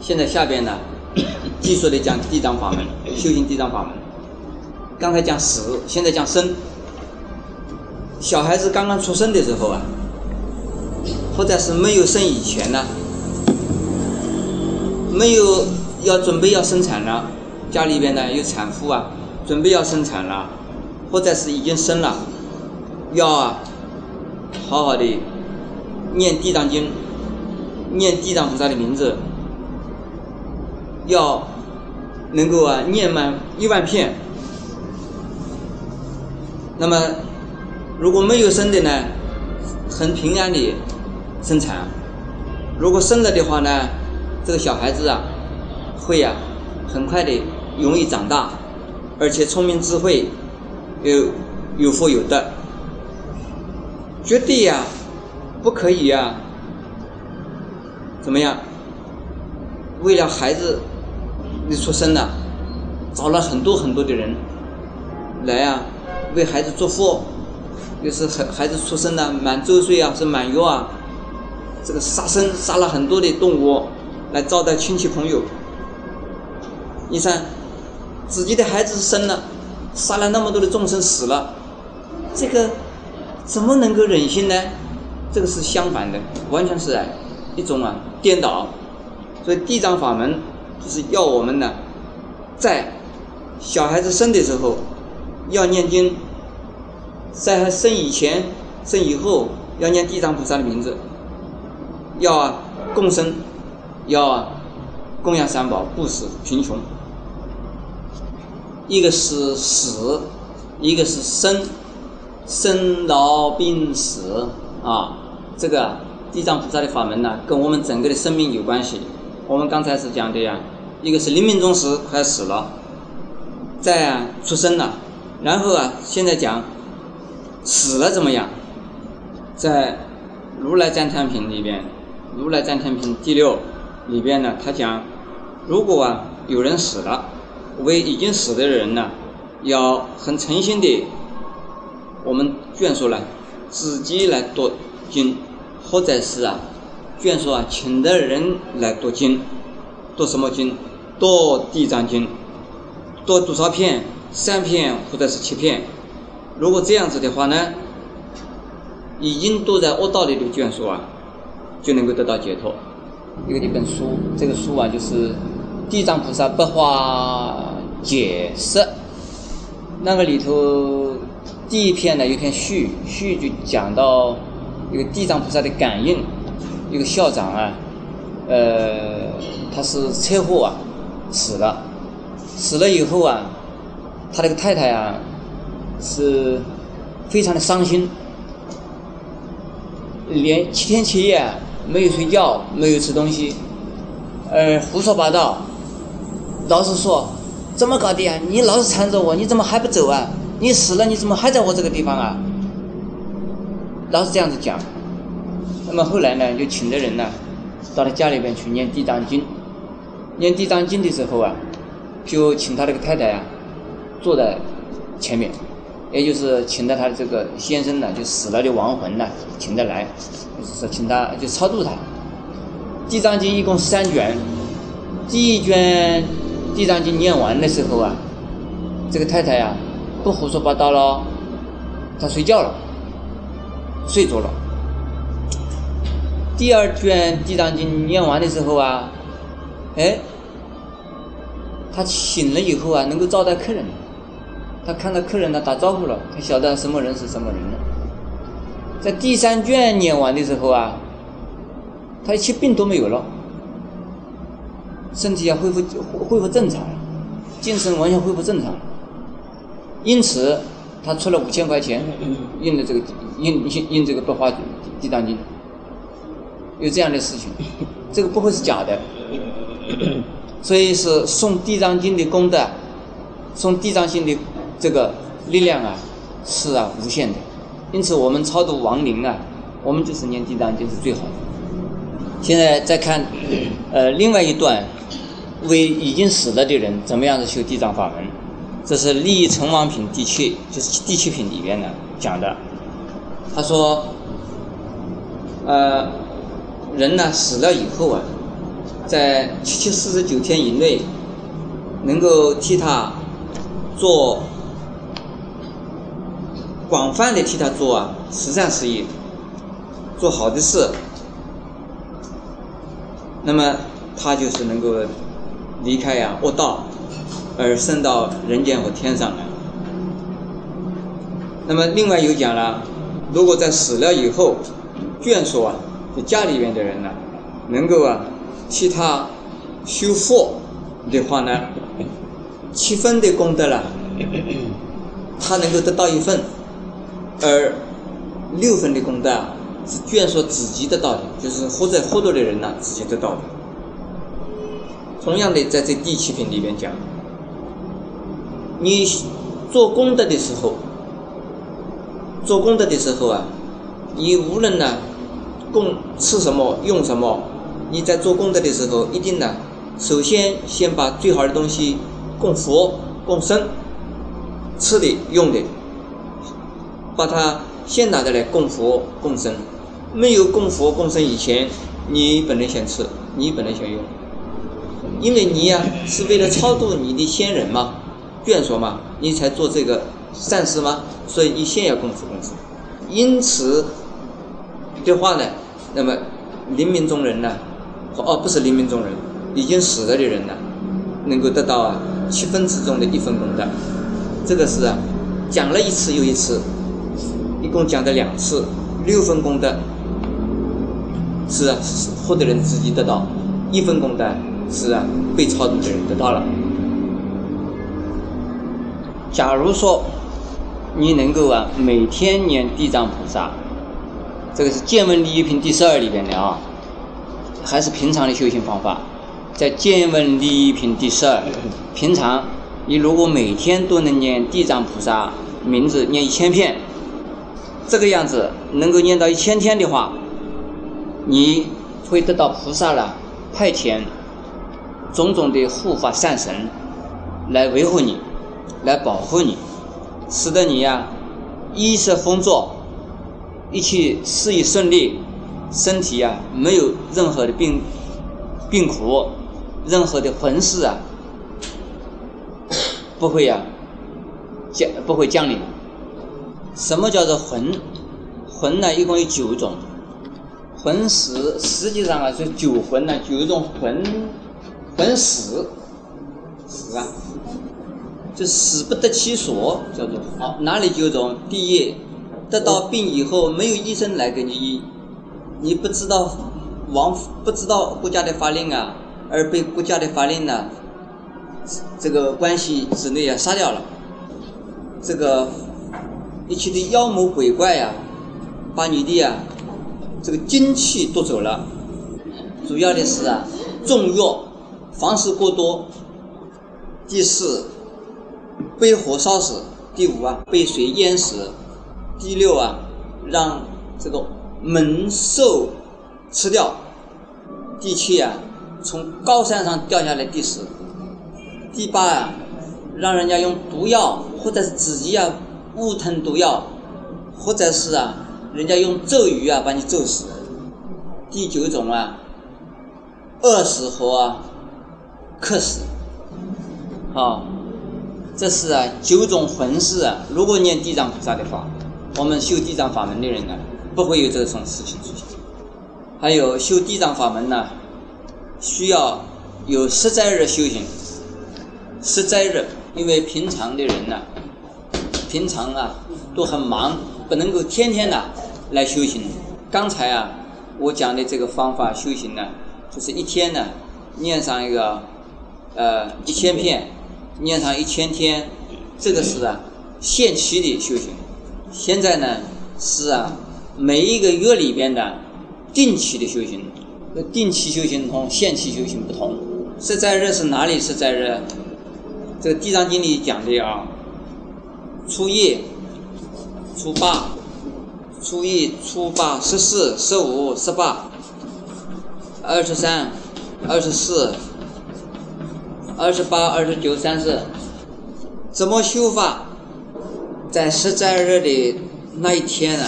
现在下边呢，继续的讲地藏法门，修行地藏法门。刚才讲死，现在讲生。小孩子刚刚出生的时候啊，或者是没有生以前呢，没有要准备要生产了，家里边呢有产妇啊，准备要生产了，或者是已经生了，要啊，好好的念地藏经，念地藏菩萨的名字，要能够啊念满一万片。那么，如果没有生的呢，很平安的生产；如果生了的话呢，这个小孩子啊，会呀很快的容易长大，而且聪明智慧，有有福有德，绝对呀不可以呀，怎么样？为了孩子的出生了，找了很多很多的人来啊。为孩子祝福，又是孩孩子出生了满周岁啊，是满月啊，这个杀生杀了很多的动物来招待亲戚朋友。你看，自己的孩子生了，杀了那么多的众生死了，这个怎么能够忍心呢？这个是相反的，完全是一种啊颠倒。所以地藏法门就是要我们呢，在小孩子生的时候。要念经，在他生以前、生以后，要念地藏菩萨的名字，要共生，要供养三宝，不死贫穷。一个是死，一个是生，生老病死啊，这个地藏菩萨的法门呢，跟我们整个的生命有关系。我们刚才是讲的呀，一个是临命终时快死了，在出生了。然后啊，现在讲死了怎么样？在《如来赞叹品》里边，《如来赞叹品》第六里边呢，他讲，如果啊有人死了，为已经死的人呢，要很诚心的，我们眷属呢自己来读经，或者是啊卷书啊请的人来读经，读什么经？读《地藏经》，读多少篇？三片或者是七片，如果这样子的话呢，已经都在恶道里的卷书啊，就能够得到解脱。有一本书，这个书啊就是《地藏菩萨白话解释》，那个里头第一篇呢有篇序，序就讲到一个地藏菩萨的感应，一个校长啊，呃，他是车祸啊死了，死了以后啊。他那个太太啊，是非常的伤心，连七天七夜没有睡觉，没有吃东西，呃，胡说八道，老是说怎么搞的啊？你老是缠着我，你怎么还不走啊？你死了，你怎么还在我这个地方啊？老是这样子讲。那么后来呢，就请的人呢，到他家里边去念地藏经，念地藏经的时候啊，就请他那个太太啊。坐在前面，也就是请的他的这个先生呢，就死了的亡魂呢，请他来，就是说请他就超度他。地藏经一共三卷，第一卷地藏经念完的时候啊，这个太太呀不胡说八道了，她睡觉了，睡着了。第二卷地藏经念完的时候啊，哎，他醒了以后啊，能够招待客人。他看到客人呢，打招呼了，他晓得什么人是什么人了。在第三卷念完的时候啊，他一切病都没有了，身体要恢复恢复正常，精神完全恢复正常。因此，他出了五千块钱，印的这个印印印这个白花地藏经，有这样的事情，这个不会是假的。所以是送地藏经的功德，送地藏经的。这个力量啊，是啊，无限的。因此，我们超度亡灵啊，我们就是念地藏经是最好的。现在再看，呃，另外一段，为已经死了的人怎么样子修地藏法门？这是《利益成王品》第七，就是第七品里边呢讲的。他说，呃，人呢死了以后啊，在七七四十九天以内，能够替他做广泛的替他做啊慈善事业，做好的事，那么他就是能够离开呀恶道，而升到人间和天上来。那么另外有讲了，如果在死了以后，眷属啊，就家里面的人呢，能够啊替他修佛的话呢，七分的功德了，他能够得到一份，而六分的功德啊是眷属自己得到的，就是活在活着的人呢自己得到的。同样的，在这第七品里边讲，你做功德的时候。做功德的时候啊，你无论呢供吃什么用什么，你在做功德的时候，一定呢，首先先把最好的东西供佛、供僧，吃的用的，把它先拿着来供佛、供僧。没有供佛、供僧以前，你本来先吃，你本来先用，因为你呀是为了超度你的先人嘛、眷属嘛，你才做这个善事嘛？所以你先要供佛供僧，因此的话呢，那么临命中人呢，哦不是临命中人，已经死了的人呢，能够得到啊七分之中的一分功德，这个是啊讲了一次又一次，一共讲的两次，六分功德是啊获得人自己得到，一分功德是啊被超度的人得到了。假如说。你能够啊，每天念地藏菩萨，这个是《见闻利益品》第十二里边的啊，还是平常的修行方法。在《见闻利益品》第十二，平常你如果每天都能念地藏菩萨名字念一千遍，这个样子能够念到一千天的话，你会得到菩萨了派遣种种的护法善神来维护你，来保护你。使得你呀，衣食丰足，一切事业顺利，身体呀没有任何的病病苦，任何的魂事啊，不会呀降不会降临。什么叫做魂？魂呢，一共有九种。魂死实际上啊是九魂呢，九种魂魂死死啊。就死不得其所，叫做好哪里九种？第一，得到病以后没有医生来给你医，你不知道王不知道国家的法令啊，而被国家的法令呢，这个关系之内啊杀掉了，这个一切的妖魔鬼怪呀，把你的呀这个精气夺走了，主要的是啊重药房事过多，第四。被火烧死，第五啊，被水淹死，第六啊，让这个猛兽吃掉，第七啊，从高山上掉下来第十，第八啊，让人家用毒药或者是自己啊误吞毒药，或者是啊，人家用咒语啊把你咒死，第九种啊，饿死和，渴死，好。这是啊九种魂事啊！如果念地藏菩萨的话，我们修地藏法门的人呢，不会有这种事情出现。还有修地藏法门呢，需要有十载日修行。十载日，因为平常的人呢，平常啊都很忙，不能够天天的来修行。刚才啊我讲的这个方法修行呢，就是一天呢念上一个呃一千片。念上一千天，这个是啊限期的修行。现在呢是啊每一个月里边的定期的修行。定期修行同限期修行不同。是在日是哪里？是在日？这个《地藏经》里讲的啊，初一、初八、初一、初八、十四、十五、十八、二十三、二十四。二十八、二十九、三十，怎么修法？在十在日的那一天呢，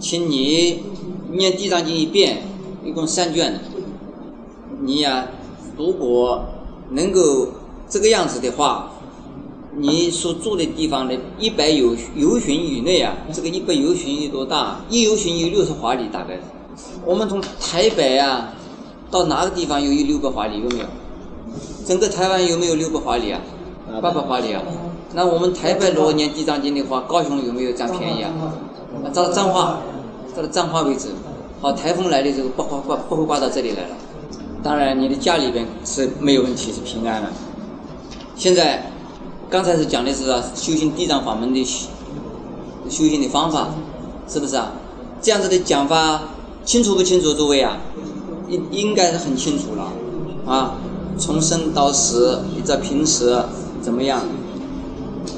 请你念地藏经一遍，一共三卷，你呀，如果能够这个样子的话，你所住的地方的一百游游巡以内啊，这个一百游巡有多大？一游巡有六十华里，大概。我们从台北啊到哪个地方有一六百华里？有没有？整个台湾有没有六百华里啊？八百华里啊？那我们台北如果念地藏经的话，高雄有没有占便宜啊？到彰化，到了彰化为止。好，台风来的时候不会刮不会刮到这里来了。当然，你的家里边是没有问题，是平安的。现在刚才是讲的是修行地藏法门的修修行的方法，是不是啊？这样子的讲法清楚不清楚，诸位啊？应应该是很清楚了啊。从生到死，你这平时怎么样？